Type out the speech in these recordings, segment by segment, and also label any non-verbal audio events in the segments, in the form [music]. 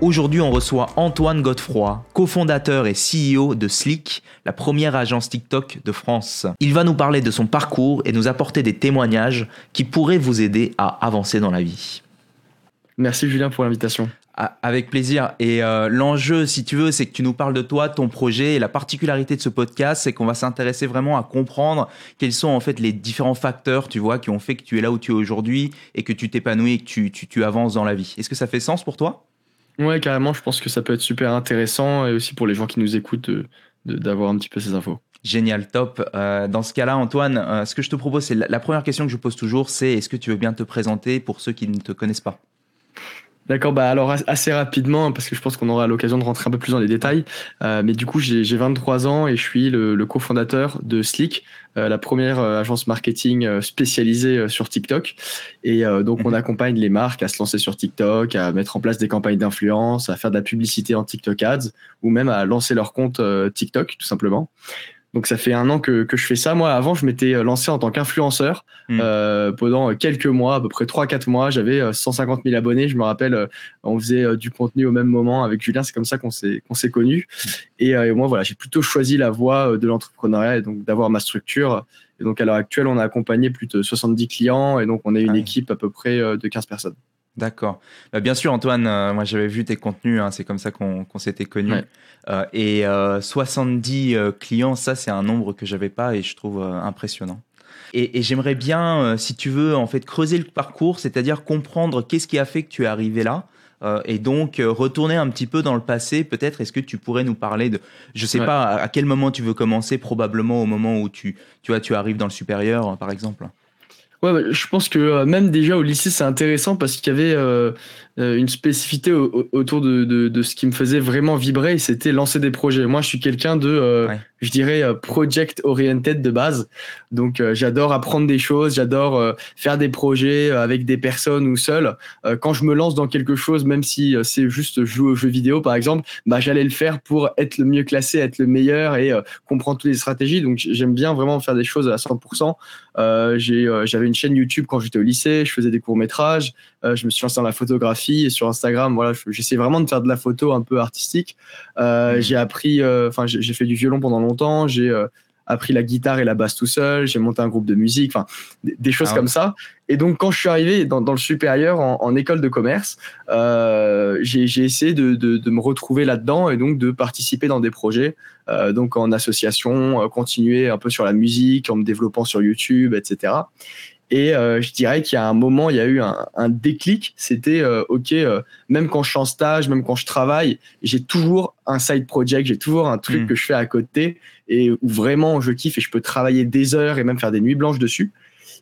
Aujourd'hui, on reçoit Antoine Godefroy, cofondateur et CEO de Slick, la première agence TikTok de France. Il va nous parler de son parcours et nous apporter des témoignages qui pourraient vous aider à avancer dans la vie. Merci Julien pour l'invitation. Avec plaisir. Et euh, l'enjeu, si tu veux, c'est que tu nous parles de toi, ton projet. Et la particularité de ce podcast, c'est qu'on va s'intéresser vraiment à comprendre quels sont en fait les différents facteurs, tu vois, qui ont fait que tu es là où tu es aujourd'hui et que tu t'épanouis et que tu, tu avances dans la vie. Est-ce que ça fait sens pour toi? Ouais, carrément, je pense que ça peut être super intéressant et aussi pour les gens qui nous écoutent d'avoir un petit peu ces infos. Génial, top. Euh, dans ce cas-là, Antoine, euh, ce que je te propose, c'est la, première question que je pose toujours, c'est est-ce que tu veux bien te présenter pour ceux qui ne te connaissent pas? D'accord, bah alors assez rapidement, parce que je pense qu'on aura l'occasion de rentrer un peu plus dans les détails. Euh, mais du coup, j'ai 23 ans et je suis le, le cofondateur de Slick, euh, la première euh, agence marketing spécialisée sur TikTok. Et donc, on mhm. accompagne les marques à se lancer sur TikTok, à mettre en place des campagnes d'influence, à faire de la publicité en TikTok Ads, ou même à lancer leur compte TikTok, tout simplement. Donc ça fait un an que, que je fais ça. Moi, avant, je m'étais euh, lancé en tant qu'influenceur hmm. euh, pendant quelques mois, à peu près 3-4 mois. J'avais 150 euh, 000 abonnés. Je me rappelle, euh, on faisait du contenu au même moment avec Julien. C'est comme ça qu'on s'est qu'on s'est connus. Hmm. Et, et, moi, voilà, j'ai plutôt choisi la voie de l'entrepreneuriat et donc d'avoir ma structure. Et donc à l'heure actuelle, on a accompagné plus de 70 clients et donc on est une ah équipe à peu près de 15 personnes. D'accord. Bah, bien sûr, Antoine, euh, moi j'avais vu tes contenus, hein, c'est comme ça qu'on s'était connus. Euh, et 70 euh, clients, ça c'est un nombre que j'avais pas et je trouve impressionnant. Et, j'aimerais bien, si tu veux, en fait, creuser le parcours, c'est-à-dire comprendre qu'est-ce qui a fait que tu es arrivé là. et donc retourner un petit peu dans le passé, peut-être est-ce que tu pourrais nous parler de, je sais pas à, quel moment tu veux commencer, probablement au moment où tu, tu vois, tu arrives dans le supérieur, par exemple? Ouais, bah, je pense que euh, même déjà au lycée, c'est intéressant parce qu'il y avait euh, une spécificité autour de, de, ce qui me faisait vraiment vibrer c'était lancer des projets. Moi, je suis quelqu'un de, je dirais, project oriented de base. Donc, j'adore apprendre des choses, j'adore faire des projets avec des personnes ou seul. quand je me lance dans quelque chose, même si c'est juste jouer aux jeux vidéo, par exemple, bah, j'allais le faire pour être le mieux classé, être le meilleur et comprendre toutes les stratégies. Donc, j'aime bien vraiment faire des choses à 100%. J'avais une chaîne YouTube quand j'étais au lycée, je faisais des courts-métrages, euh, je me suis lancé dans la photographie et sur Instagram, voilà, j'essaie vraiment de faire de la photo un peu artistique. Euh. J'ai appris, euh, enfin, j'ai fait du violon pendant longtemps, j'ai appris la guitare et la basse tout seul, j'ai monté un groupe de musique, enfin des, choses ah comme ça. Et donc quand je suis arrivé dans, le supérieur en, école de commerce, euh, j'ai essayé de, de, me retrouver là-dedans et donc de participer dans des projets, euh, donc en association, euh, continuer un peu sur la musique, en me développant sur YouTube, etc. Et euh, je dirais qu'il y a un moment, il y a eu un, un déclic. C'était euh, ok, euh, même quand je suis en stage, même quand je travaille, j'ai toujours un side project, j'ai toujours un truc mm. que je fais à côté et où vraiment je kiffe et je peux travailler des heures et même faire des nuits blanches dessus.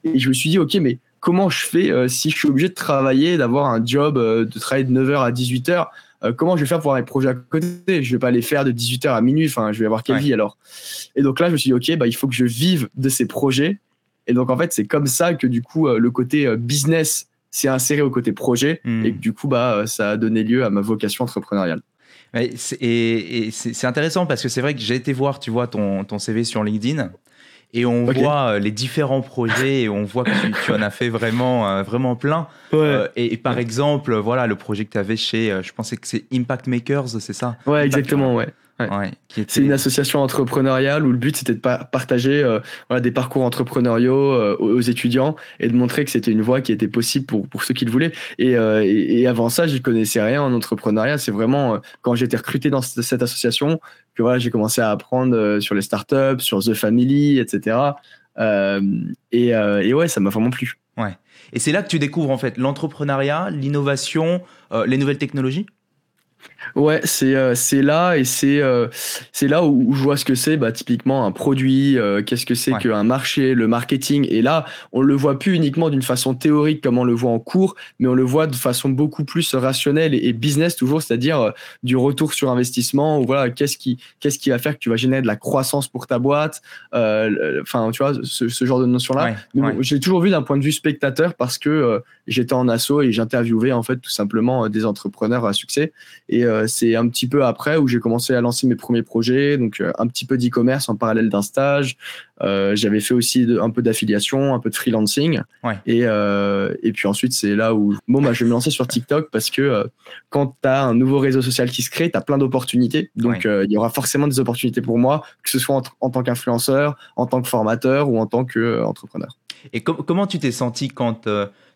Et je me suis dit ok, mais comment je fais si je suis obligé de travailler, d'avoir un job, de travailler de 9h à 18h comment je vais faire pour avoir mes projets à côté? Je vais pas les faire de 18h à minuit. Enfin, je vais avoir quelle vie alors Et donc là, je me suis dit, ok, bah, il faut que je vive de ces projets et donc, en fait, c'est comme ça que du coup, euh, le côté euh, business s'est inséré au côté projet hmm. et que du coup, bah, euh, ça a donné lieu à ma vocation entrepreneuriale. Et c'est intéressant parce que c'est vrai que j'ai été voir, tu vois, ton, ton CV sur LinkedIn et on voit les différents projets et on voit que tu, en as fait vraiment, vraiment plein. et, par exemple, voilà, le projet que tu avais chez, je pensais que c'est Impact Makers, c'est ça? Ouais, exactement, ouais. C'est une association entrepreneuriale où le but c'était de partager euh, voilà, des parcours entrepreneuriaux euh, aux étudiants et de montrer que c'était une voie qui était possible pour, pour ceux qui le voulaient. Et, euh, et, avant ça, je connaissais rien en entrepreneuriat. C'est vraiment quand j'ai été recruté dans cette association que voilà, j'ai commencé à apprendre sur les startups, sur The Family, etc. et, et ouais, ça m'a vraiment plu. Ouais. Et c'est là que tu découvres en fait l'entrepreneuriat, l'innovation, les nouvelles technologies? Ouais, c'est euh, c'est là et c'est euh, c'est là où, je vois ce que c'est. Bah, typiquement un produit, euh, qu'est-ce que c'est qu'un marché, le marketing. Et là, on le voit plus uniquement d'une façon théorique comme on le voit en cours, mais on le voit de façon beaucoup plus rationnelle et, business toujours, c'est-à-dire du retour sur investissement. Ou voilà, qu'est-ce qui qu'est-ce qui va faire que tu vas générer de la croissance pour ta boîte. Enfin, tu vois, ce, ce genre de notion là. J'ai toujours vu d'un point de vue spectateur parce que j'étais en asso et j'interviewais en fait tout simplement des entrepreneurs à succès et c'est un petit peu après où j'ai commencé à lancer mes premiers projets, donc euh, un petit peu d'e-commerce en parallèle d'un stage. Euh, j'avais fait aussi un peu d'affiliation, un peu de freelancing. Et, euh, et puis ensuite, c'est là où bon, bah, je vais me lancer sur TikTok parce que quand tu as un nouveau réseau social qui se crée, tu as plein d'opportunités. Donc il y aura forcément des opportunités pour moi, que ce soit en, tant qu'influenceur, en tant que formateur ou en tant qu'entrepreneur. Et comment tu t'es senti quand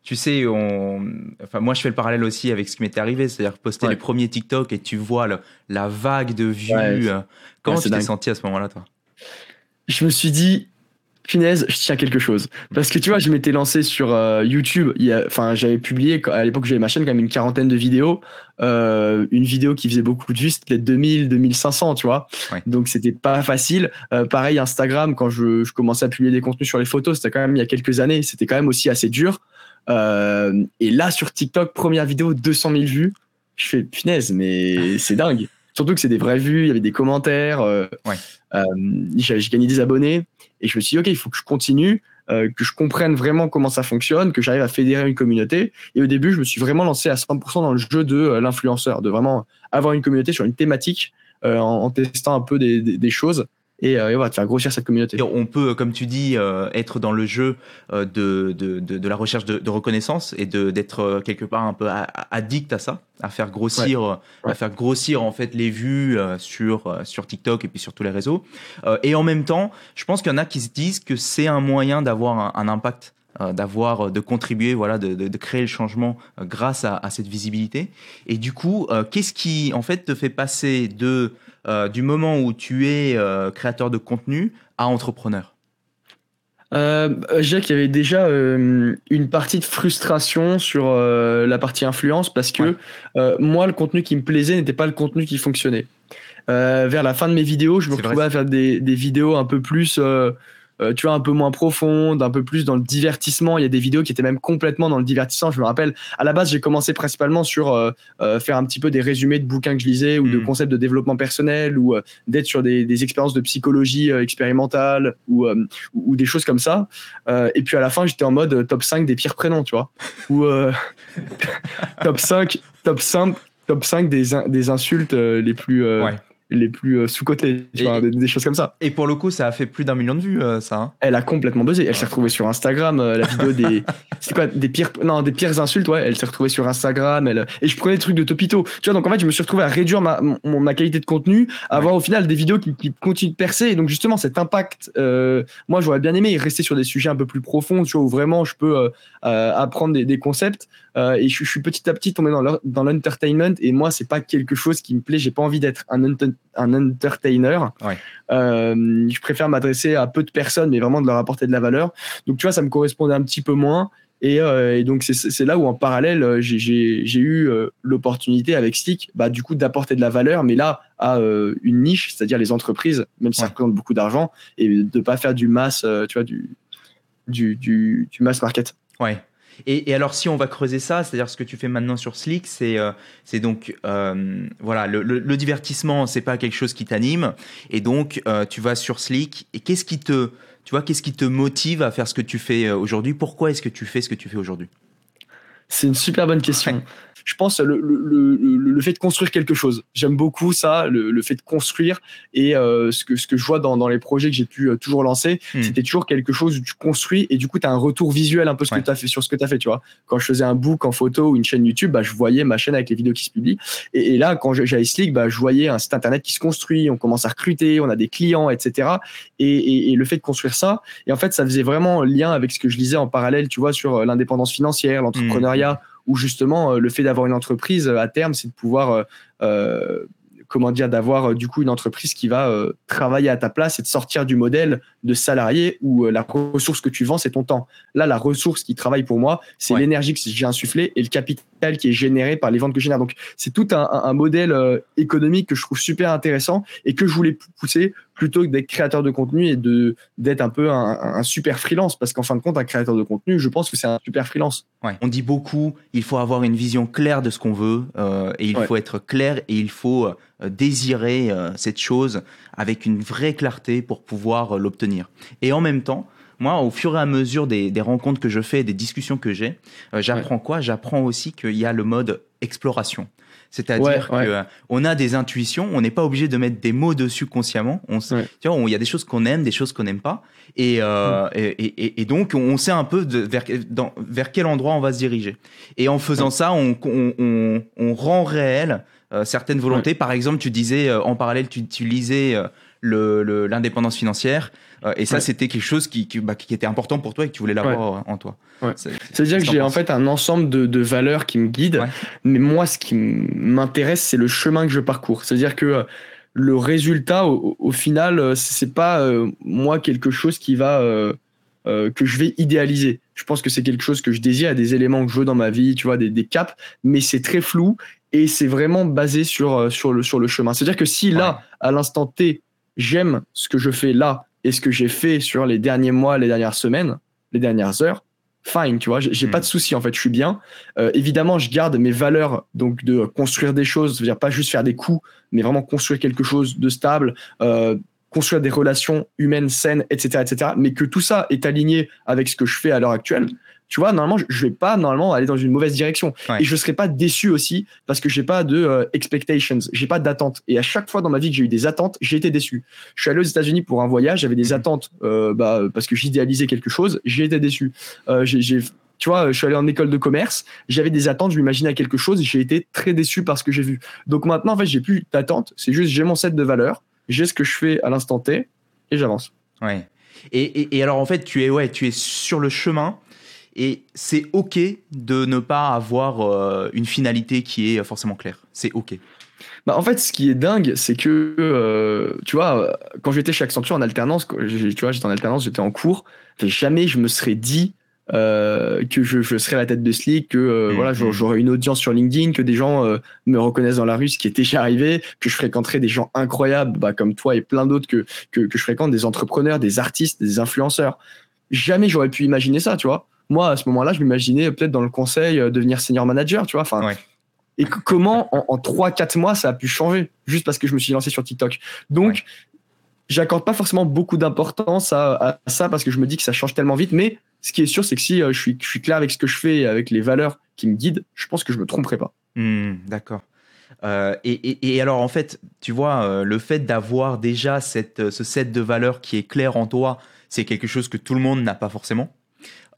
tu sais, on... enfin, moi je fais le parallèle aussi avec ce qui m'était arrivé, c'est-à-dire poster les premiers TikTok et tu vois la vague de vues. Euh. Comment tu t'es senti à ce moment-là, toi? Je me suis dit, punaise, je tiens quelque chose. Parce que tu vois, je m'étais lancé sur euh, YouTube. Enfin, j'avais publié à l'époque j'avais ma chaîne quand même une quarantaine de vidéos. Euh, une vidéo qui faisait beaucoup de vues, c'était 2000, 2500, tu vois. Donc c'était pas facile. pareil, Instagram, quand je, je, commençais à publier des contenus sur les photos, c'était quand même il y a quelques années. C'était quand même aussi assez dur. Euh, et là, sur TikTok, première vidéo, 200 000 vues. Je fais, punaise, mais [laughs] c'est dingue. Surtout que c'est des vraies vues, il y avait des commentaires. Euh, euh, j'ai gagné des abonnés. Et je me suis dit, OK, il faut que je continue, que je comprenne vraiment comment ça fonctionne, que j'arrive à fédérer une communauté. Et au début, je me suis vraiment lancé à 100% dans le jeu de l'influenceur, de vraiment avoir une communauté sur une thématique en, testant un peu des choses et, euh, va te faire grossir cette communauté. on peut, comme tu dis, euh, être dans le jeu euh, de, de, de, la recherche de, reconnaissance et d'être euh, quelque part un peu addict à ça, à faire grossir, à faire grossir en fait les vues sur sur TikTok et puis sur tous les réseaux. et en même temps, je pense qu'il y en a qui se disent que c'est un moyen d'avoir un, impact d'avoir de contribuer voilà de, de, créer le changement grâce à, à, cette visibilité. Et du coup qu'est-ce qui en fait te fait passer de euh, du moment où tu es euh, créateur de contenu à entrepreneur? Euh, Jacques, il y avait déjà euh, une partie de frustration sur la partie influence parce que moi, le contenu qui me plaisait n'était pas le contenu qui fonctionnait. vers la fin de mes vidéos, je me retrouvais à faire des, des, vidéos un peu plus euh, tu vois, un peu moins profonde, un peu plus dans le divertissement. Il y a des vidéos qui étaient même complètement dans le divertissement. Je me rappelle, à la base, j'ai commencé principalement sur euh, euh, faire un petit peu des résumés de bouquins que je lisais ou de hmm. concepts de développement personnel ou d'être sur des, des, expériences de psychologie expérimentale ou, ou, des choses comme ça. et puis à la fin, j'étais en mode top 5 des pires prénoms, tu vois. Ou [laughs] top 5, top 5, top 5 des, des insultes les plus les plus euh, sous-cotés, des, choses comme ça. Et pour le coup, ça a fait plus d'un million de vues, euh, ça. Hein. elle a complètement buzzé. Elle s'est retrouvée sur Instagram, euh, la vidéo des, [laughs] c'est quoi, des pires, non, des pires insultes, ouais. Elle s'est retrouvée sur Instagram. Elle, et je prenais des trucs de Topito. Tu vois, donc en fait, je me suis retrouvé à réduire ma, ma qualité de contenu, à avoir au final des vidéos qui, qui, continuent de percer. Et donc justement, cet impact, moi, j'aurais bien aimé rester sur des sujets un peu plus profonds, tu vois, où vraiment je peux apprendre des, des concepts. et je, suis petit à petit tombé dans l'entertainment. Et moi, c'est pas quelque chose qui me plaît. J'ai pas envie d'être un un entertainer. Euh, je préfère m'adresser à peu de personnes, mais vraiment de leur apporter de la valeur. Donc, tu vois, ça me correspondait un petit peu moins. Et, euh, donc, c'est là où, en parallèle, euh, j'ai eu l'opportunité avec Stick, bah, du coup, d'apporter de la valeur, mais là, à une niche, c'est-à-dire les entreprises, même si ça représente beaucoup d'argent, et de ne pas faire du mass, tu vois, du, du, du, du mass market. Ouais. Et, alors, si on va creuser ça, c'est-à-dire ce que tu fais maintenant sur Slick, c'est euh, c'est donc euh, voilà le, le, le divertissement, c'est pas quelque chose qui t'anime, et donc euh, tu vas sur Slick. Et qu'est-ce qui te tu vois qu'est-ce qui te motive à faire ce que tu fais aujourd'hui? Pourquoi est-ce que tu fais ce que tu fais aujourd'hui? C'est une super bonne question je pense, le, le, le, fait de construire quelque chose. J'aime beaucoup ça, le, fait de construire. Et euh, ce, que, ce que je vois dans, dans les projets que j'ai pu euh, toujours lancer, hmm. c'était toujours quelque chose où tu construis et du coup, tu as un retour visuel un peu ce que as fait, sur ce que tu as fait. Tu vois. Quand je faisais un book en photo ou une chaîne YouTube, bah, je voyais ma chaîne avec les vidéos qui se publient. Et, là, quand j'avais Slick, bah, je voyais un site internet qui se construit, on commence à recruter, on a des clients, etc. Et, et, le fait de construire ça, et en fait, ça faisait vraiment lien avec ce que je lisais en parallèle, tu vois, sur euh, l'indépendance financière, l'entrepreneuriat. Hmm où justement euh, le fait d'avoir une entreprise euh, à terme, c'est de pouvoir euh, comment dire, d'avoir du coup une entreprise qui va travailler à ta place et de sortir du modèle de salarié où la ressource que tu vends, c'est ton temps. Là, la ressource qui travaille pour moi, c'est l'énergie que j'ai insufflée et le capital qui est généré par les ventes que je génère. Donc, c'est tout un, un modèle économique que je trouve super intéressant et que je voulais pousser plutôt que d'être créateur de contenu et de d'être un peu un, super freelance parce qu'en fin de compte un créateur de contenu je pense que c'est un super freelance ouais. on dit beaucoup il faut avoir une vision claire de ce qu'on veut euh, et il faut être clair et il faut euh, désirer euh, cette chose avec une vraie clarté pour pouvoir l'obtenir et en même temps moi, au fur et à mesure des, des rencontres que je fais, des discussions que j'ai, j'apprends quoi? J'apprends aussi qu'il y a le mode exploration. C'est-à-dire qu'on a des intuitions, on n'est pas obligé de mettre des mots dessus consciemment. On, Tu vois, il y a des choses qu'on aime, des choses qu'on n'aime pas. Et, euh, et, et, et, donc, on sait un peu de, vers, dans, vers quel endroit on va se diriger. Et en faisant ça, on, on, on, rend réel euh, certaines volontés. Par exemple, tu disais, euh, en parallèle, tu, tu lisais l'indépendance le, financière. Euh, et ça, c'était quelque chose qui, qui, bah, qui, était important pour toi et que tu voulais l'avoir en toi. C'est-à-dire que j'ai en fait un ensemble de, de valeurs qui me guident, mais moi, ce qui m'intéresse, c'est le chemin que je parcours. C'est-à-dire que euh, le résultat, au, final, euh, c'est pas moi quelque chose qui va que je vais idéaliser. Je pense que c'est quelque chose que je désire, des éléments que je veux dans ma vie, tu vois, des, des caps, mais c'est très flou et c'est vraiment basé sur, sur, le, sur le chemin. C'est-à-dire que si là, à l'instant T, j'aime ce que je fais là et ce que j'ai fait sur les derniers mois, les dernières semaines, les dernières heures, fine, tu vois, j'ai pas de hmm. souci en fait, je suis bien. Euh, évidemment, je garde mes valeurs donc de construire des choses, cest à dire pas juste faire des coups, mais vraiment construire quelque chose de stable, euh, construire des relations humaines saines, etc., etc. Mais que tout ça est aligné avec ce que je fais à l'heure actuelle tu vois, normalement, je vais pas normalement aller dans une mauvaise direction. Et je serai pas déçu aussi parce que j'ai pas de euh, expectations, j'ai pas d'attentes. Et à chaque fois dans ma vie que j'ai eu des attentes, j'ai été déçu. Je suis allé aux États-Unis pour un voyage, j'avais des mhm. attentes euh, bah, parce que j'idéalisais quelque chose, j'ai été déçu. Euh, j'ai tu vois, je suis allé en école de commerce, j'avais des attentes, je m'imaginais quelque chose, j'ai été très déçu par ce que j'ai vu. Donc maintenant, en fait, j'ai plus d'attentes, c'est juste j'ai mon set de valeurs, j'ai ce que je fais à l'instant T, et j'avance. Ouais. Et, et, et, alors, en fait, tu es, ouais, tu es sur le chemin, et c'est OK de ne pas avoir euh, une finalité qui est forcément claire. C'est OK. Bah en fait, ce qui est dingue, c'est que, euh, tu vois, quand j'étais chez Accenture en alternance, tu vois, j'étais en alternance, j'étais en cours, jamais je me serais dit euh, que je, je, serais la tête de Slick, que mmh, voilà, mmh. j'aurais une audience sur LinkedIn, que des gens me reconnaissent dans la rue, ce qui était déjà arrivé, que je fréquenterais des gens incroyables, bah, comme toi et plein d'autres que, que, que je fréquente, des entrepreneurs, des artistes, des influenceurs. Jamais j'aurais pu imaginer ça, tu vois moi, à ce moment-là, je m'imaginais peut-être dans le conseil euh, devenir senior manager, tu vois. Enfin, Et comment en, 3-4 mois ça a pu changer juste parce que je me suis lancé sur TikTok. Donc, j'accorde pas forcément beaucoup d'importance à, ça parce que je me dis que ça change tellement vite. Mais ce qui est sûr, c'est que si euh, je, suis, je suis clair avec ce que je fais avec les valeurs qui me guident, je pense que je me tromperai pas. Hmm, d'accord. Euh, et, et, alors en fait, tu vois, le fait d'avoir déjà cette, ce set de valeurs qui est clair en toi, c'est quelque chose que tout le monde n'a pas forcément?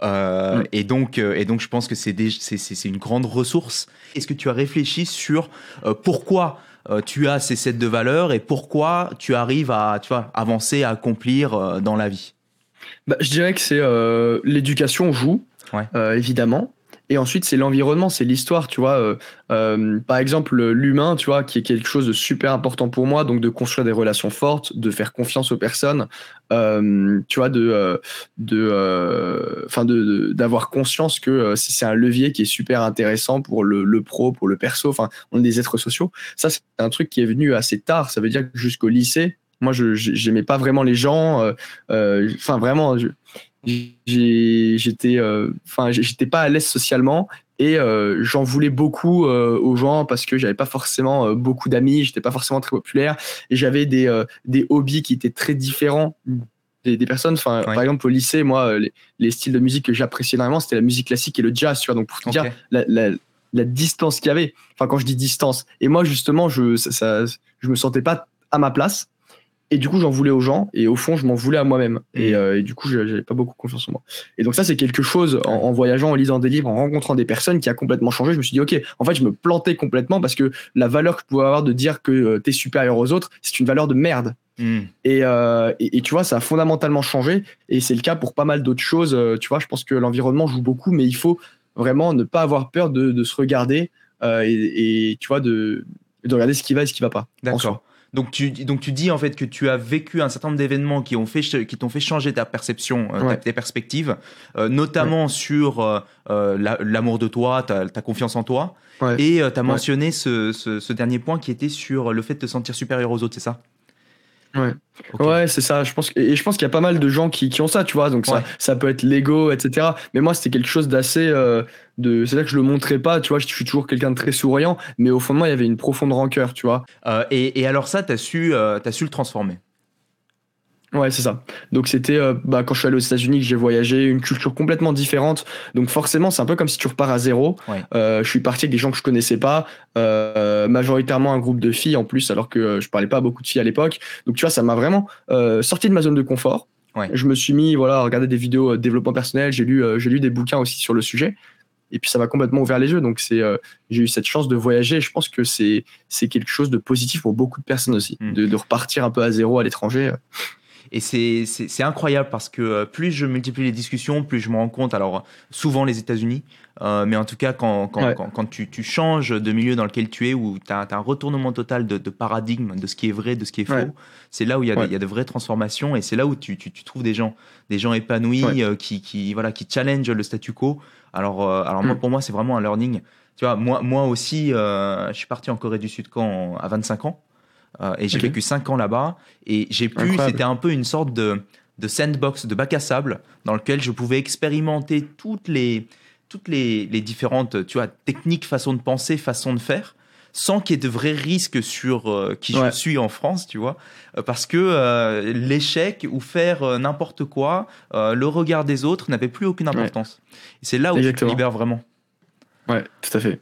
Euh, mm. et, donc, euh, et donc, je pense que c'est une grande ressource. Est-ce que tu as réfléchi sur euh, pourquoi tu as ces sets de valeurs et pourquoi tu arrives à tu vois, avancer, à accomplir dans la vie? Bah, Je dirais que c'est l'éducation joue, évidemment. Et ensuite, c'est l'environnement, c'est l'histoire, tu vois. Euh, euh, par exemple, l'humain, tu vois, qui est quelque chose de super important pour moi, donc de construire des relations fortes, de faire confiance aux personnes, euh, tu vois, de, de, enfin, de, d'avoir conscience que c'est un levier qui est super intéressant pour le, pro, pour le perso. Enfin, on est des êtres sociaux. Ça, c'est un truc qui est venu assez tard. Ça veut dire que jusqu'au lycée, moi, je n'aimais pas vraiment les gens. Enfin, vraiment, j'étais euh, enfin j'étais pas à l'aise socialement et euh, j'en voulais beaucoup euh, aux gens parce que j'avais pas forcément beaucoup d'amis j'étais pas forcément très populaire et j'avais des des hobbies qui étaient très différents des, des personnes. Enfin par exemple au lycée moi les, styles de musique que j'appréciais énormément c'était la musique classique et le jazz tu vois. Donc pour te dire la, la, la distance qu'il y avait. Enfin quand je dis distance. Et moi justement je ça, je me sentais pas à ma place et du coup, j'en voulais aux gens, et au fond, je m'en voulais à moi-même. Et, mm. euh, et, du coup, j'avais pas beaucoup confiance en moi. Et donc ça, c'est quelque chose, en, voyageant, en lisant des livres, en rencontrant des personnes, qui a complètement changé. Je me suis dit, ok, en fait, je me plantais complètement parce que la valeur que je pouvais avoir de dire que euh, tu es supérieur aux autres, c'est une valeur de merde. Mm. Euh, et, et, tu vois, ça a fondamentalement changé. Et c'est le cas pour pas mal d'autres choses. tu vois, je pense que l'environnement joue beaucoup, mais il faut vraiment ne pas avoir peur de, de se regarder et, et, tu vois, de de regarder ce qui va et ce qui va pas. D'accord. Donc tu, donc tu dis en fait que tu as vécu un certain nombre d'événements qui ont fait qui t'ont fait changer ta perception, euh, tes perspectives, euh, notamment sur euh, l'amour de toi, ta, confiance en toi. Et tu as mentionné ce, ce, ce, dernier point qui était sur le fait de te sentir supérieur aux autres, c'est ça? Ouais, ouais c'est ça. Je pense, et je pense qu'il y a pas mal de gens qui, qui ont ça, tu vois. Donc ça, ça peut être l'ego, etc. Mais moi, c'était quelque chose d'assez. Euh, de, c'est là que je le montrais pas, tu vois. Je suis toujours quelqu'un de très souriant, mais au fond de moi, il y avait une profonde rancœur, tu vois. Euh, et, et, alors ça, tu su, euh, as su le transformer? Ouais, c'est ça. Donc c'était euh, bah, quand je suis allé aux États-Unis que j'ai voyagé, une culture complètement différente. Donc forcément, c'est un peu comme si tu repars à zéro. Euh, je suis parti avec des gens que je connaissais pas, euh, majoritairement un groupe de filles en plus, alors que je parlais pas à beaucoup de filles à l'époque. Donc tu vois, ça m'a vraiment sorti de ma zone de confort. Je me suis mis voilà à regarder des vidéos développement personnel. J'ai lu j'ai lu des bouquins aussi sur le sujet. Et puis ça m'a complètement ouvert les yeux. Donc c'est j'ai eu cette chance de voyager. je pense que c'est c'est quelque chose de positif pour beaucoup de personnes aussi, de, de repartir un peu à zéro à l'étranger. Et c'est incroyable parce que euh, plus je multiplie les discussions, plus je me rends compte, alors souvent les États-Unis, euh, mais en tout cas quand, quand, quand, tu, tu, changes de milieu dans lequel tu es, où tu as, un retournement total de, de, paradigme, de ce qui est vrai, de ce qui est faux, c'est là où il y, a il y a de vraies transformations et c'est là où tu, tu, tu, trouves des gens, des gens épanouis euh, qui, qui, voilà, qui challenge le statu quo. Alors, alors moi, mm. pour moi, c'est vraiment un learning. Tu vois, moi, moi aussi, je suis parti en Corée du Sud quand à 25 ans. Euh, et j'ai vécu 5 ans là-bas. Et j'ai pu, c'était un peu une sorte de, de sandbox, de bac à sable, dans lequel je pouvais expérimenter toutes les, toutes les, les différentes tu vois, techniques, façons de penser, façons de faire sans qu'il y ait de vrais risques sur euh, qui je suis en France, tu vois, euh, parce que l'échec ou faire n'importe quoi, le regard des autres n'avait plus aucune importance. C'est là où tu te libères vraiment. Ouais, tout à fait.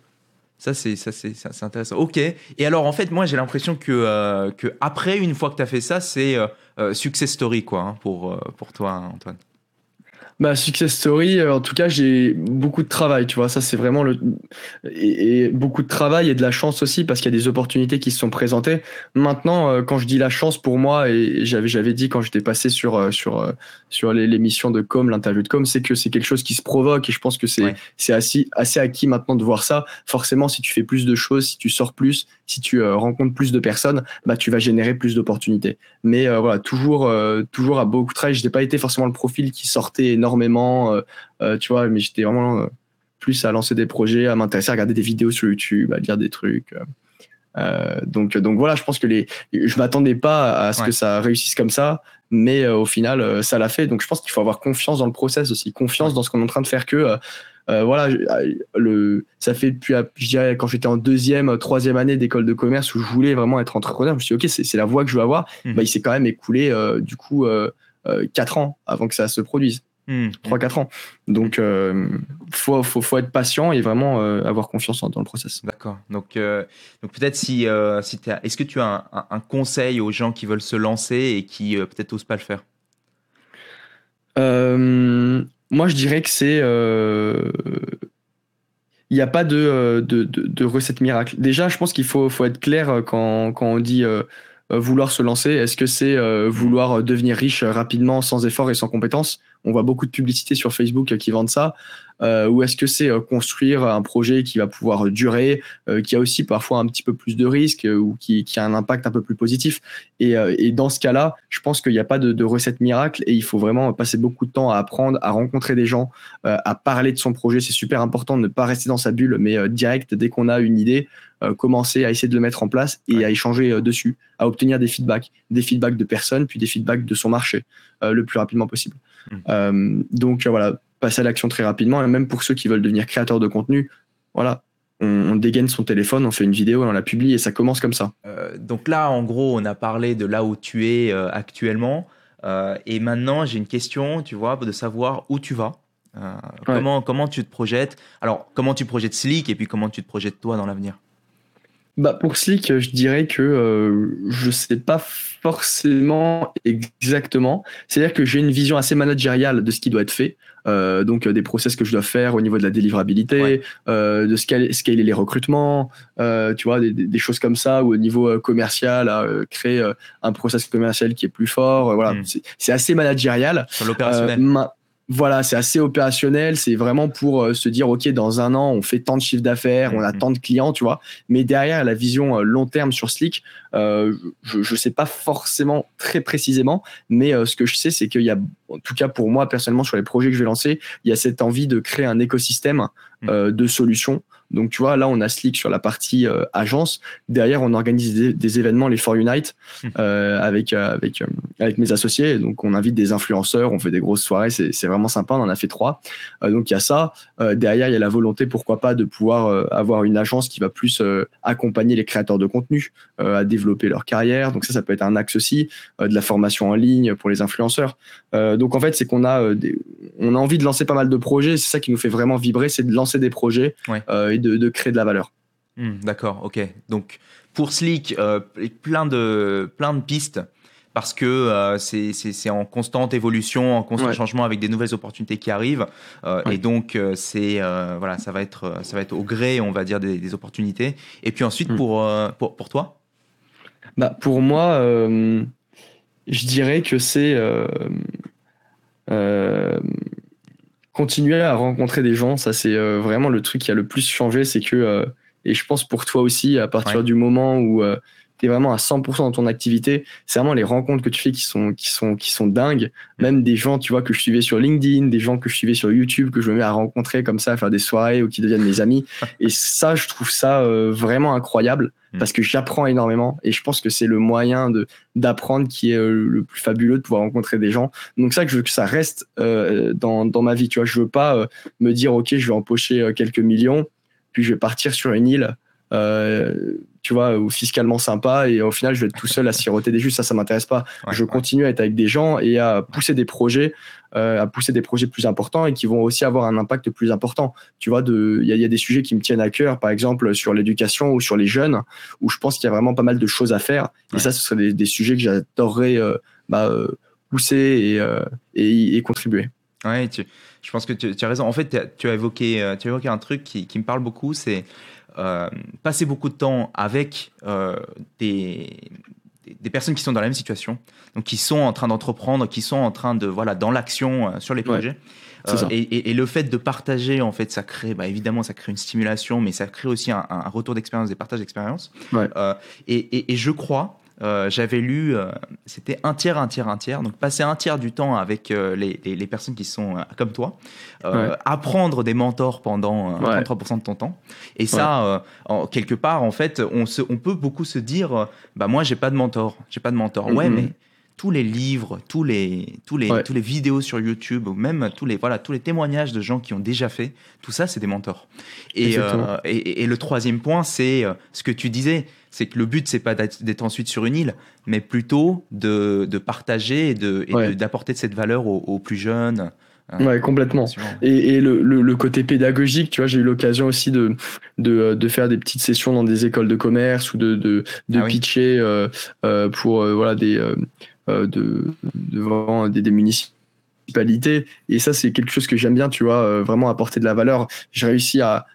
Ça, c'est ça, c'est intéressant. Ok. Et alors, en fait, moi, j'ai l'impression que, euh, que après, une fois que tu as fait ça, c'est euh, euh, success story, quoi, hein, pour, pour toi, Antoine. Bah, success story, euh, en tout cas, j'ai beaucoup de travail, tu vois. Ça, c'est vraiment le. Et, beaucoup de travail et de la chance aussi, parce qu'il y a des opportunités qui se sont présentées. Maintenant, euh, quand je dis la chance pour moi, et j'avais, j'avais dit quand j'étais passé sur, euh, sur, sur l'émission de Com, l'interview de Com, c'est que c'est quelque chose qui se provoque et je pense que c'est, c'est assez, assez acquis maintenant de voir ça. Forcément, si tu fais plus de choses, si tu sors plus, si tu rencontres plus de personnes, bah, tu vas générer plus d'opportunités. Mais voilà, toujours, toujours à beaucoup de travail. Je n'ai pas été forcément le profil qui sortait énormément énormément, euh, euh, tu vois, mais j'étais vraiment euh, plus à lancer des projets, à m'intéresser, à regarder des vidéos sur YouTube, à lire des trucs. donc, donc voilà, je pense que les, je m'attendais pas à ce que ça réussisse comme ça, mais au final, ça l'a fait. Donc, je pense qu'il faut avoir confiance dans le process aussi, confiance dans ce qu'on est en train de faire. Que voilà, le, ça fait depuis, je dirais, quand j'étais en deuxième, troisième année d'école de commerce où je voulais vraiment être entrepreneur, je me suis dit, ok, c'est la voie que je veux avoir. Mmh. Bah, il s'est quand même écoulé du coup quatre ans avant que ça se produise. 3-4 hmm. ans. Donc, il euh, faut, faut, faut, être patient et vraiment euh, avoir confiance dans le process. D'accord. Donc, euh, donc peut-être si, si est-ce que tu as un, conseil aux gens qui veulent se lancer et qui peut-être n'osent pas le faire? Moi, je dirais que c'est. Il n'y a pas de, de, de, recette miracle. Déjà, je pense qu'il faut, faut être clair quand, quand on dit vouloir se lancer. Est-ce que c'est vouloir devenir riche rapidement, sans effort et sans compétences? On voit beaucoup de publicités sur Facebook qui vendent ça. Euh, ou est-ce que c'est euh, construire un projet qui va pouvoir durer, euh, qui a aussi parfois un petit peu plus de risques ou qui, a un impact un peu plus positif? Et, dans ce cas-là, je pense qu'il n'y a pas de, recette miracle et il faut vraiment passer beaucoup de temps à apprendre, à rencontrer des gens, à parler de son projet. C'est super important de ne pas rester dans sa bulle, mais direct, dès qu'on a une idée, commencer à essayer de le mettre en place et à échanger dessus, à obtenir des feedbacks, des feedbacks de personnes, puis des feedbacks de son marché le plus rapidement possible. Mmh. donc voilà, passer à l'action très rapidement. Et même pour ceux qui veulent devenir créateurs de contenu, voilà, on, dégaine son téléphone, on fait une vidéo, on la publie et ça commence comme ça. Euh, donc là, en gros, on a parlé de là où tu es euh, actuellement. Euh, et maintenant, j'ai une question, tu vois, de savoir où tu vas. comment, comment tu te projettes? Alors, comment tu projettes Slick et puis comment tu te projettes toi dans l'avenir? Bah pour Slick, je dirais que je ne sais pas forcément exactement. C'est-à-dire que j'ai une vision assez managériale de ce qui doit être fait. Euh, donc euh, des process que je dois faire au niveau de la délivrabilité, euh, de scaler, scaler, les recrutements, tu vois, des, choses comme ça, ou au niveau commercial, à créer un process commercial qui est plus fort. voilà, hmm. c'est assez managérial. Sur l'opérationnel. Voilà, c'est assez opérationnel. C'est vraiment pour euh, se dire, OK, dans un an, on fait tant de chiffre d'affaires, on a mhm. tant de clients, tu vois. Mais derrière, la vision euh, long terme sur Slick, euh, je ne sais pas forcément très précisément, mais ce que je sais, c'est qu'il y a, en tout cas pour moi, personnellement, sur les projets que je vais lancer, il y a cette envie de créer un écosystème mhm. de solutions donc, tu vois, là, on a Slick sur la partie euh, agence. Derrière, on organise des, événements, les For Unite, hmm. euh, avec, euh, avec, avec mes associés. Donc, on invite des influenceurs, on fait des grosses soirées. C'est vraiment sympa. On en a fait trois. donc, il y a ça. derrière, il y a la volonté, pourquoi pas, de pouvoir avoir une agence qui va plus accompagner les créateurs de contenu à développer leur carrière. Donc, ça, ça peut être un axe aussi. de la formation en ligne pour les influenceurs. donc, en fait, c'est qu'on a, on a envie de lancer pas mal de projets. C'est ça qui nous fait vraiment vibrer, c'est de lancer des projets de, créer de la valeur. Hmm, d'accord, ok. Donc pour Slick, euh, plein, de, plein de pistes parce que euh, c'est en constante évolution, en constant changement avec des nouvelles opportunités qui arrivent. Euh, et donc, c'est voilà, ça va, être, ça va être au gré, on va dire, des, opportunités. Et puis ensuite, hmm. pour, pour, pour, toi? Bah, Pour moi, je dirais que c'est continuer à rencontrer des gens, ça c'est euh, vraiment le truc qui a le plus changé, c'est que, euh, et je pense pour toi aussi, à partir du moment où euh, tu es vraiment à 100% dans ton activité, c'est vraiment les rencontres que tu fais qui sont, qui sont, qui sont dingues. Même des gens, tu vois, que je suivais sur LinkedIn, des gens que je suivais sur YouTube, que je me mets à rencontrer comme ça, à faire des soirées ou qui deviennent mes amis. [laughs] Et ça, je trouve ça vraiment incroyable. Mm. parce que j'apprends énormément et je pense que c'est le moyen de d'apprendre qui est euh, le plus fabuleux de pouvoir rencontrer des gens. Donc ça que je veux que ça reste euh, dans, dans ma vie, tu vois, je veux pas euh, me dire OK, je vais empocher quelques millions puis je vais partir sur une île tu vois, ou fiscalement sympa, et au final, je vais être tout seul à siroter des jus. Ça, ça m'intéresse pas. je continue à être avec des gens et à pousser des projets, euh, à pousser des projets plus importants et qui vont aussi avoir un impact plus important. Tu vois, il y, a des sujets qui me tiennent à cœur, par exemple sur l'éducation ou sur les jeunes, où je pense qu'il y a vraiment pas mal de choses à faire. Et ça, ce seraient des, sujets que j'adorerais euh, bah, euh, pousser et, et, contribuer. Ouais, je pense que tu, as raison. En fait, tu as évoqué, tu as évoqué un truc qui, qui me parle beaucoup, c'est euh, passer beaucoup de temps avec euh, des, des personnes qui sont dans la même situation, donc qui sont en train d'entreprendre, qui sont en train de voilà dans l'action euh, sur les projets. et, et, le fait de partager, en fait, ça crée, bah, évidemment, ça crée une stimulation, mais ça crée aussi un, un retour d'expérience, des partages d'expérience. et, et, je crois euh, j'avais lu, euh, c'était un tiers, un tiers, un tiers. Donc passer un tiers du temps avec euh, les, les, personnes qui sont comme toi, apprendre des mentors pendant 33% de ton temps. Et ça, en, quelque part, en fait, on, se, on peut beaucoup se dire, bah moi j'ai pas de mentor, j'ai pas de mentor. Ouais, mm-hmm. mais tous les livres, tous les, tous les, tous les vidéos sur YouTube, ou même tous les, voilà, tous les témoignages de gens qui ont déjà fait, tout ça, c'est des mentors. Et, et, et, le troisième point, c'est ce que tu disais, c'est que le but c'est pas d'être ensuite sur une île, mais plutôt de, de partager et de d'apporter de, cette valeur aux, plus jeunes. Hein. Ouais, complètement. Et, et le, le, côté pédagogique, tu vois, j'ai eu l'occasion aussi de, de, de, faire des petites sessions dans des écoles de commerce ou de, de, de ah pitcher euh, euh, pour euh, voilà, des, de, devant des, des municipalités et ça, c'est quelque chose que j'aime bien, tu vois, euh, vraiment apporter de la valeur. J'ai réussi à,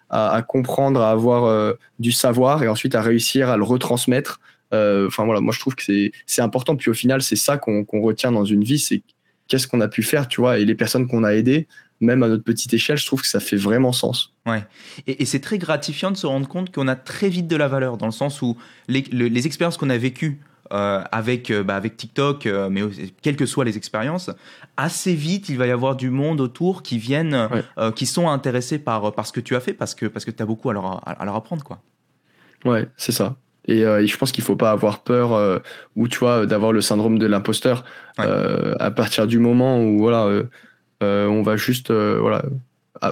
comprendre, à avoir euh, du savoir et ensuite à réussir à le retransmettre. Euh, enfin voilà, moi je trouve que c'est important. Puis au final, c'est ça qu'on retient dans une vie, c'est qu'est-ce qu'on a pu faire, tu vois, et les personnes qu'on a aidées, même à notre petite échelle, je trouve que ça fait vraiment sens. Ouais. Et, c'est très gratifiant de se rendre compte qu'on a très vite de la valeur, dans le sens où les expériences qu'on a vécues euh, avec, euh, bah, avec TikTok, euh, mais quelles que soient les expériences, assez vite, il va y avoir du monde autour qui viennent, qui sont intéressés par, par ce que tu as fait parce que, parce que tu as beaucoup à leur, à, leur apprendre. Quoi. Ouais, c'est ça. Et, je pense qu'il faut pas avoir peur ou tu vois d'avoir le syndrome de l'imposteur à partir du moment où voilà on va juste voilà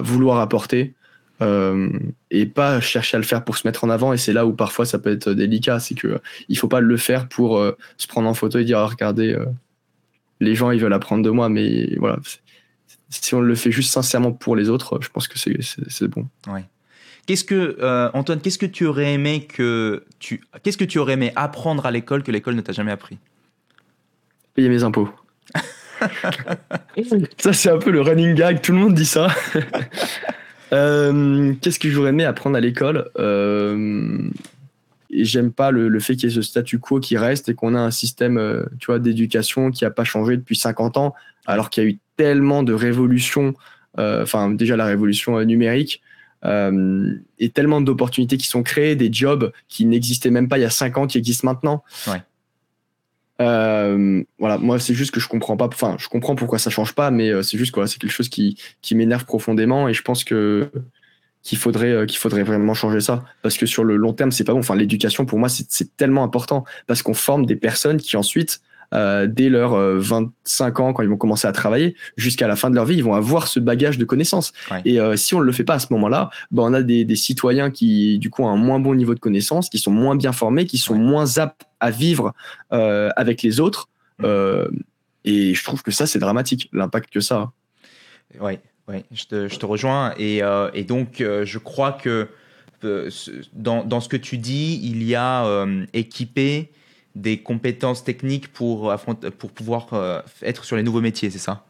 vouloir apporter euh, et pas chercher à le faire pour se mettre en avant. Et c'est là où parfois ça peut être délicat, c'est que il faut pas le faire pour euh, se prendre en photo et dire oh, regardez, euh, les gens ils veulent apprendre de moi, mais voilà. Si on le fait juste sincèrement pour les autres, je pense que c'est bon. Ouais. Qu'est-ce que Antoine, qu'est-ce que tu aurais aimé que tu, qu'est-ce que tu aurais aimé apprendre à l'école que l'école ne t'a jamais appris? Payer mes impôts. [laughs] ça c'est un peu le running gag, tout le monde dit ça. [laughs] Euh, qu'est-ce que j'aurais aimé apprendre à l'école euh, j'aime pas le, fait qu'il y ait ce statu quo qui reste et qu'on a un système tu vois, d'éducation qui n'a pas changé depuis 50 ans, alors qu'il y a eu tellement de révolutions, enfin déjà la révolution numérique, et tellement d'opportunités qui sont créées, des jobs qui n'existaient même pas il y a 5 ans, qui existent maintenant. Euh, voilà, moi c'est juste que je comprends pas. Enfin, je comprends pourquoi ça change pas, mais euh, c'est juste quoi, c'est quelque chose qui, qui m'énerve profondément et je pense que qu'il faudrait euh, qu'il faudrait vraiment changer ça parce que sur le long terme c'est pas bon. Enfin, l'éducation pour moi c'est tellement important parce qu'on forme des personnes qui ensuite euh, dès leurs 25 euh, ans, quand ils vont commencer à travailler, jusqu'à la fin de leur vie, ils vont avoir ce bagage de connaissances. Et euh, si on ne le fait pas à ce moment-là, ben on a des, citoyens qui, du coup, ont un moins bon niveau de connaissances, qui sont moins bien formés, qui sont moins aptes à vivre avec les autres. Mm. et je trouve que ça, c'est dramatique, l'impact que ça a. Oui, ouais, je, te, je te rejoins. Et, et donc, je crois que dans, dans, ce que tu dis, il y a équipé des compétences techniques pour, pour pouvoir euh, être sur les nouveaux métiers, c'est ça?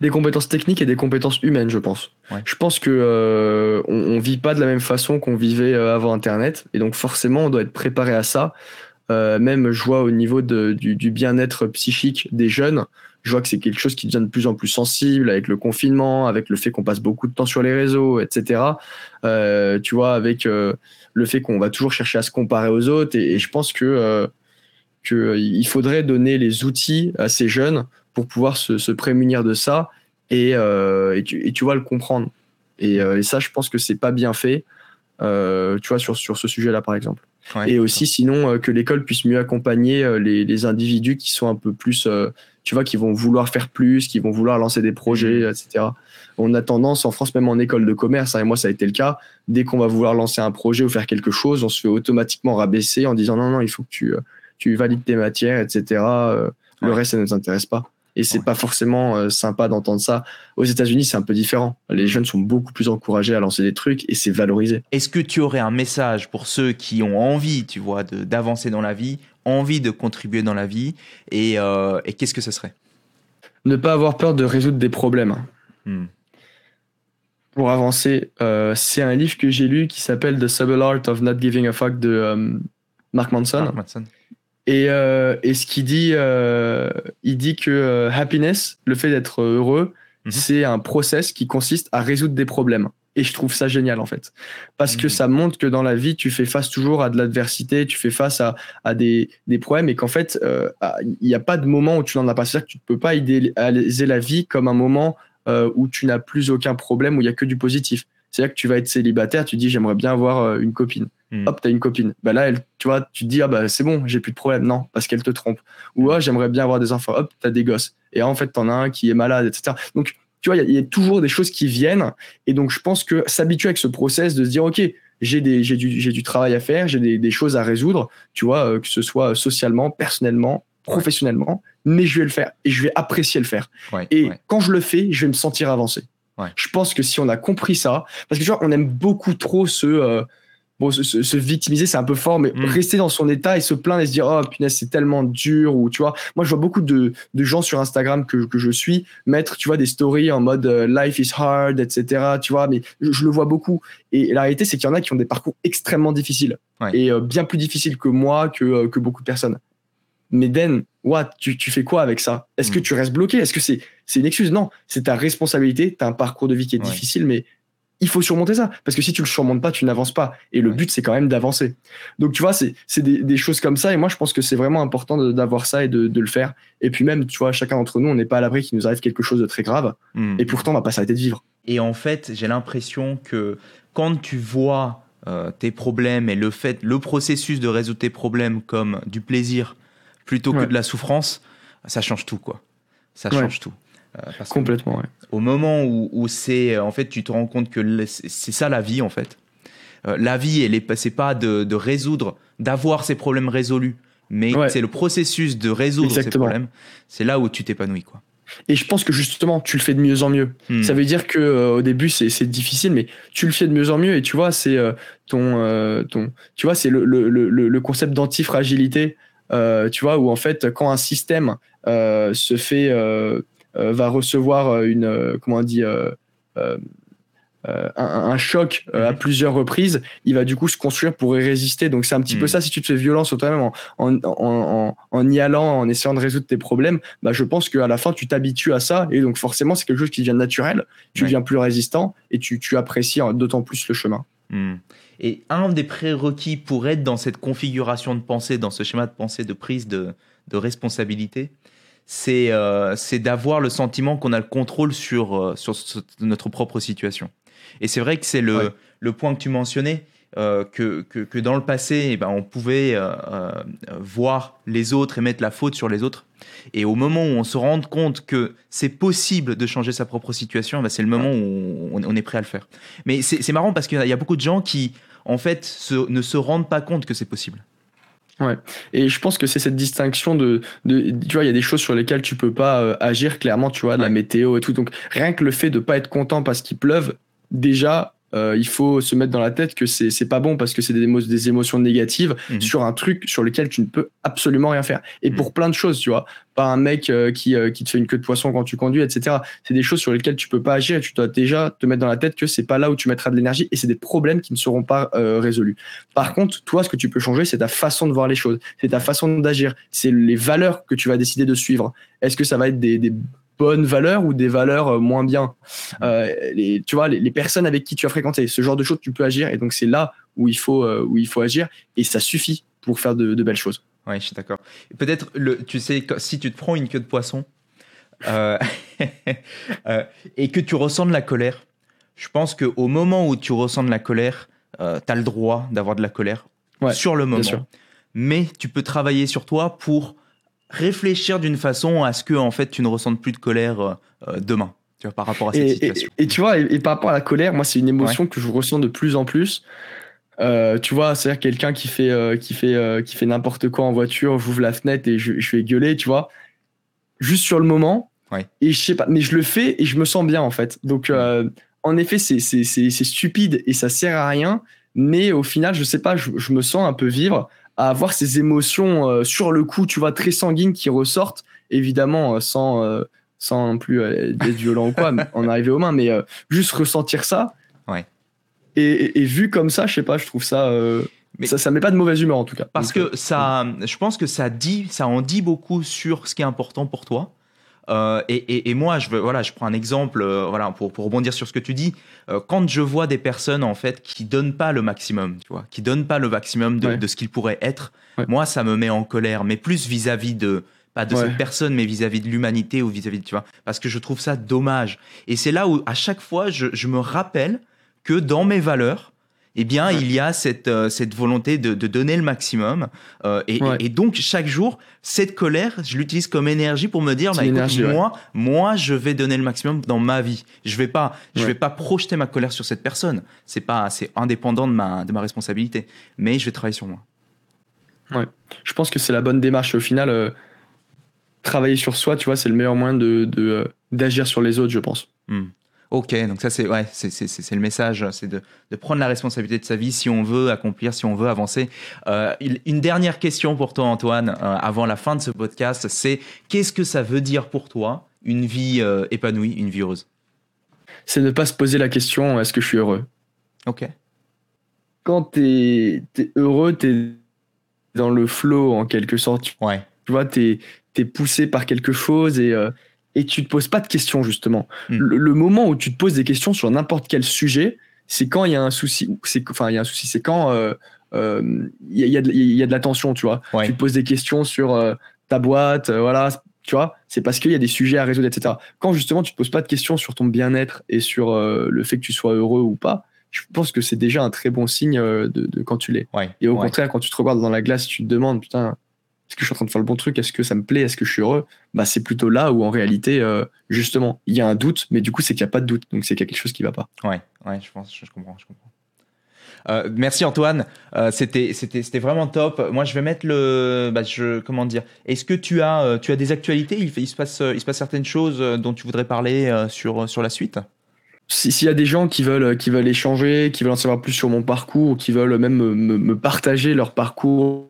Des compétences techniques et des compétences humaines, je pense. Je pense que euh, on, vit pas de la même façon qu'on vivait euh, avant Internet, et donc forcément, on doit être préparé à ça. Même, je vois au niveau du, bien-être psychique des jeunes, je vois que c'est quelque chose qui devient de plus en plus sensible avec le confinement, avec le fait qu'on passe beaucoup de temps sur les réseaux, etc. tu vois, avec le fait qu'on va toujours chercher à se comparer aux autres, et, je pense que euh, faudrait donner les outils à ces jeunes pour pouvoir se, prémunir de ça et, euh, tu, et, vas le comprendre. Euh, et, ça, je pense que c'est pas bien fait, tu vois, sur, sur ce sujet-là, par exemple. et aussi, sinon, que l'école puisse mieux accompagner les, les, individus qui sont un peu plus, tu vois, qui vont vouloir faire plus, qui vont vouloir lancer des projets, mmh. etc. On a tendance, en France, même en école de commerce, hein, et moi, ça a été le cas, dès qu'on va vouloir lancer un projet ou faire quelque chose, on se fait automatiquement rabaisser en disant non, non, il faut que tu tu valides tes matières, etc. Euh, le reste, ça ne nous intéresse pas. Et c'est pas forcément euh, sympa d'entendre ça. Aux États-Unis, c'est un peu différent. Les jeunes sont beaucoup plus encouragés à lancer des trucs et c'est valorisé. Est-ce que tu aurais un message pour ceux qui ont envie, tu vois, d'avancer dans la vie, envie de contribuer dans la vie et, euh, et qu'est-ce que ce serait? Ne pas avoir peur de résoudre des problèmes. Hmm. Pour avancer, c'est un livre que j'ai lu qui s'appelle The Subtle Art of Not Giving a Fuck de Mark Manson. Mark Manson. Et, euh, et ce qu'il dit, euh, il dit que euh, happiness, le fait d'être heureux, mhm. c'est un process qui consiste à résoudre des problèmes. Et je trouve ça génial en fait. Parce que mhm. ça montre que dans la vie, tu fais face toujours à de l'adversité, tu fais face à, à des, des, problèmes et qu'en fait, il n'y a pas de moment où tu n'en as pas. C'est-à-dire que tu ne peux pas idéaliser la vie comme un moment où tu n'as plus aucun problème, où il n'y a que du positif. C'est-à-dire que tu vas être célibataire, tu dis j'aimerais bien avoir une copine. Hmm. Hop, t'as une copine. Bah là, elle, tu vois, tu te dis, ah bah c'est bon, j'ai plus de problème. Non, parce qu'elle te trompe. Ou ah, j'aimerais bien avoir des enfants. Hop, t'as des gosses. Et en fait, t'en as un qui est malade, etc. Donc, tu vois, il y, a toujours des choses qui viennent. Et donc, je pense que s'habituer avec ce process de se dire, OK, j'ai du, du travail à faire, j'ai des, choses à résoudre, tu vois, euh, que ce soit socialement, personnellement, professionnellement, mais je vais le faire et je vais apprécier le faire. et quand je le fais, je vais me sentir avancer. Je pense que si on a compris ça, parce que tu vois, on aime beaucoup trop ce, euh, bon, se, victimiser, c'est un peu fort, mais mm. rester dans son état et se plaindre et se dire, oh punaise, c'est tellement dur, ou tu vois, moi je vois beaucoup de, de gens sur Instagram que, que, je suis mettre, tu vois, des stories en mode euh, life is hard, etc., tu vois, mais je, le vois beaucoup. Et, la réalité, c'est qu'il y en a qui ont des parcours extrêmement difficiles et euh, bien plus difficiles que moi, que, euh, que beaucoup de personnes. Mais Den, what, tu, tu fais quoi avec ça? Est-ce que mm. tu restes bloqué? Est-ce que c'est c'est une excuse? Non, c'est ta responsabilité. Tu as un parcours de vie qui est difficile, mais il faut surmonter ça. Parce que si tu le surmontes pas, tu n'avances pas. Et le but, c'est quand même d'avancer. Donc, tu vois, c'est des, des, choses comme ça. Et moi, je pense que c'est vraiment important d'avoir ça et de, de, le faire. Et puis même, tu vois, chacun d'entre nous, on n'est pas à l'abri qu'il nous arrive quelque chose de très grave. Hmm. Et pourtant, on va pas s'arrêter de vivre. Et en fait, j'ai l'impression que quand tu vois euh, tes problèmes et le fait, le processus de résoudre tes problèmes comme du plaisir plutôt que de la souffrance, ça change tout, quoi. Ça change tout. Euh, Complètement, Au moment où, c'est, euh, en fait, tu te rends compte que c'est ça la vie, en fait. Euh, la vie, elle est, c'est pas de, résoudre, d'avoir ses problèmes résolus, mais c'est le processus de résoudre ces problèmes. C'est là où tu t'épanouis, quoi. Et je pense que justement, tu le fais de mieux en mieux. Hmm. Ça veut dire que au début, c'est difficile, mais tu le fais de mieux en mieux. Et tu vois, c'est ton, ton, tu vois, c'est le, le, le, concept d'antifragilité. tu vois, où en fait, quand un système se fait va recevoir euh, une, euh, comment on dit, euh, un, choc euh, à mhm. plusieurs reprises, il va du coup se construire pour y résister. Donc c'est un petit peu mhm. ça, si tu te fais violence sur toi-même en, en, y allant, en essayant de résoudre tes problèmes, bah, je pense qu'à la fin, tu t'habitues à ça. Et donc forcément, c'est quelque chose qui devient naturel, tu deviens plus résistant et tu, tu apprécies d'autant plus le chemin. Hmm. Et un des prérequis pour être dans cette configuration de pensée, dans ce schéma de pensée de prise de, de responsabilité, c'est euh, d'avoir le sentiment qu'on a le contrôle sur, sur notre propre situation. Et c'est vrai que c'est le, le point que tu mentionnais. Euh, que, que, que, dans le passé, eh ben, on pouvait euh, euh, voir les autres et mettre la faute sur les autres. Et au moment où on se rend compte que c'est possible de changer sa propre situation, ben, c'est le moment où on, est prêt à le faire. Mais c'est marrant parce qu'il y a beaucoup de gens qui, en fait, se, ne se rendent pas compte que c'est possible. Ouais. Et je pense que c'est cette distinction de, de, tu vois, il y a des choses sur lesquelles tu peux pas agir clairement, tu vois, la météo et tout. Donc rien que le fait de pas être content parce qu'il pleuve, déjà, euh, il faut se mettre dans la tête que c'est c'est pas bon parce que c'est des, des émotions négatives mhm. sur un truc sur lequel tu ne peux absolument rien faire. Et pour mhm. plein de choses, tu vois, pas un mec euh, qui, euh, qui te fait une queue de poisson quand tu conduis, etc. C'est des choses sur lesquelles tu peux pas agir et tu dois déjà te mettre dans la tête que c'est pas là où tu mettras de l'énergie et c'est des problèmes qui ne seront pas résolus. Par contre, toi, ce que tu peux changer, c'est ta façon de voir les choses, c'est ta façon d'agir, c'est les valeurs que tu vas décider de suivre. Est-ce que ça va être des, des bonnes valeurs ou des valeurs euh, moins bien. Euh, les, tu vois, les, personnes avec qui tu as fréquenté, ce genre de choses, tu peux agir. Et donc, c'est là où il, faut, euh, où il faut agir. Et ça suffit pour faire de, belles choses. Oui, je suis d'accord. Peut-être, tu sais, si tu te prends une queue de poisson [laughs] et que tu ressens de la colère, je pense qu'au moment où tu ressens de la colère, tu as le droit d'avoir de la colère sur le moment. Mais tu peux travailler sur toi pour réfléchir d'une façon à ce que en fait tu ne ressentes plus de colère euh, euh, demain tu vois, par rapport à cette situation. Et, tu vois, et, par rapport à la colère, moi c'est une émotion que je ressens de plus en plus. Euh, tu vois, c'est-à-dire quelqu'un qui fait qui fait qui fait n'importe quoi en voiture, j'ouvre la fenêtre et je, je vais gueuler, tu vois, juste sur le moment. Et je sais pas, mais je le fais et je me sens bien en fait. Donc en effet, c'est c'est stupide et ça sert à rien. Mais au final, je sais pas, je, je me sens un peu vivre à avoir ces émotions euh, sur le coup, tu vois, très sanguines qui ressortent, évidemment, euh, sans, euh, sans non plus être violent ou quoi, [laughs] en arriver aux mains, mais juste ressentir ça. Ouais. Et, vu comme ça, je sais pas, je trouve ça. Mais ça, ça met pas de mauvaise humeur en tout cas. Parce que ça, je pense que ça dit, ça en dit beaucoup sur ce qui est important pour toi. Euh, et, moi, je veux, voilà, je prends un exemple, euh, voilà, pour, pour rebondir sur ce que tu dis. Euh, quand je vois des personnes en fait qui donnent pas le maximum, tu vois, qui donnent pas le maximum de, de ce qu'ils pourraient être, moi, ça me met en colère, mais plus vis-à-vis de pas de cette personne, mais vis-à-vis de l'humanité ou vis-à-vis, tu vois, parce que je trouve ça dommage. Et c'est là où à chaque fois, je, je me rappelle que dans mes valeurs, eh bien, il y a cette, euh, cette volonté de, de, donner le maximum. Euh, et, et, donc, chaque jour, cette colère, je l'utilise comme énergie pour me dire, bah, écoute, moi, moi, je vais donner le maximum dans ma vie. Je vais pas, je vais pas projeter ma colère sur cette personne. C'est pas, c'est indépendant de ma, de ma responsabilité. Mais je vais travailler sur moi. Ouais. Je pense que c'est la bonne démarche. Au final, euh, travailler sur soi, tu vois, c'est le meilleur moyen de, de d'agir sur les autres, je pense. Hmm. Ok, donc ça c'est ouais, c'est le message, c'est de, de, prendre la responsabilité de sa vie si on veut accomplir, si on veut avancer. Euh, une dernière question pour toi Antoine, euh, avant la fin de ce podcast, c'est qu'est-ce que ça veut dire pour toi une vie euh, épanouie, une vie heureuse? C'est ne pas se poser la question est-ce que je suis heureux? Ok. Quand tu es, heureux, tu es dans le flow en quelque sorte. Ouais. Tu vois, tu es, poussé par quelque chose et et tu te poses pas de questions justement. Hmm. Le, moment où tu te poses des questions sur n'importe quel sujet, c'est quand il y a un souci. C'est enfin il y a un souci. C'est quand euh, euh, il y, a, y, a, de la tension, tu vois. Tu te poses des questions sur euh, ta boîte, voilà. Tu vois, c'est parce qu'il y a des sujets à résoudre, etc. Quand justement tu te poses pas de questions sur ton bien-être et sur le fait que tu sois heureux ou pas, je pense que c'est déjà un très bon signe de, quand tu l'es. et au contraire, quand tu te regardes dans la glace, tu te demandes, putain, est-ce que je suis en train de faire le bon truc? Est-ce que ça me plaît? Est-ce que je suis heureux? Bah, C'est plutôt là où en réalité, euh, justement, il y a un doute, mais du coup, c'est qu'il n'y a pas de doute. Donc, c'est qu'il y a quelque chose qui ne va pas. Ouais, ouais, je pense, je comprends. Je comprends. Euh, merci Antoine, euh, c'était c'était c'était vraiment top. Moi je vais mettre le bah, je comment dire? Est-ce que tu as tu as des actualités? Il, il, se passe il se passe certaines choses dont tu voudrais parler sur sur la suite? S'il y a des gens qui veulent qui veulent échanger, qui veulent en savoir plus sur mon parcours, qui veulent même me, me partager leur parcours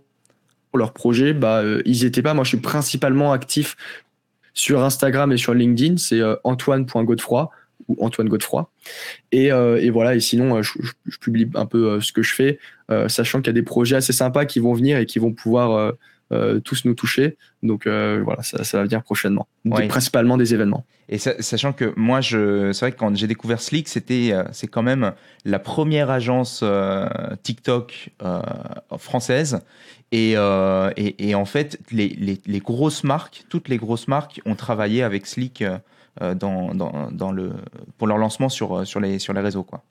pour leur projet, bah, euh, ils étaient pas. Moi, je suis principalement actif sur Instagram et sur LinkedIn. C'est euh, antoine.godefroy. ou Antoine Godefroy. Et, et voilà, et sinon, je, publie un peu ce que je fais, sachant qu'il y a des projets assez sympas qui vont venir et qui vont pouvoir tous nous toucher. Donc voilà, ça, ça, va venir prochainement. Principalement des événements. Et sachant que moi, je, c'est vrai que quand j'ai découvert Slick, c'était, euh, c'est quand même la première agence euh, TikTok euh, française. Et, et, et, en fait, les, les, les, grosses marques, toutes les grosses marques ont travaillé avec Slick dans, dans, dans, le, pour leur lancement sur, sur, les, sur les réseaux. Quoi.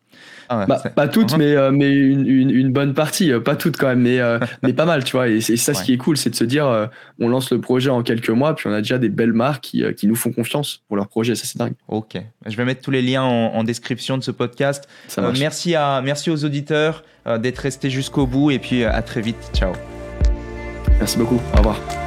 Ah bah, pas toutes, mais, euh, mais une, une, bonne partie. Euh, pas toutes quand même, mais, euh, [laughs] mais pas mal, tu vois. Et, c'est ça, ce qui est cool, c'est de se dire, on lance le projet en quelques mois, puis on a déjà des belles marques qui, qui nous font confiance pour leur projet. Ça, c'est dingue. Ok. Je vais mettre tous les liens en, description de ce podcast. merci, à, merci aux auditeurs d'être restés jusqu'au bout, et puis à très vite. Ciao. Merci beaucoup. Au revoir.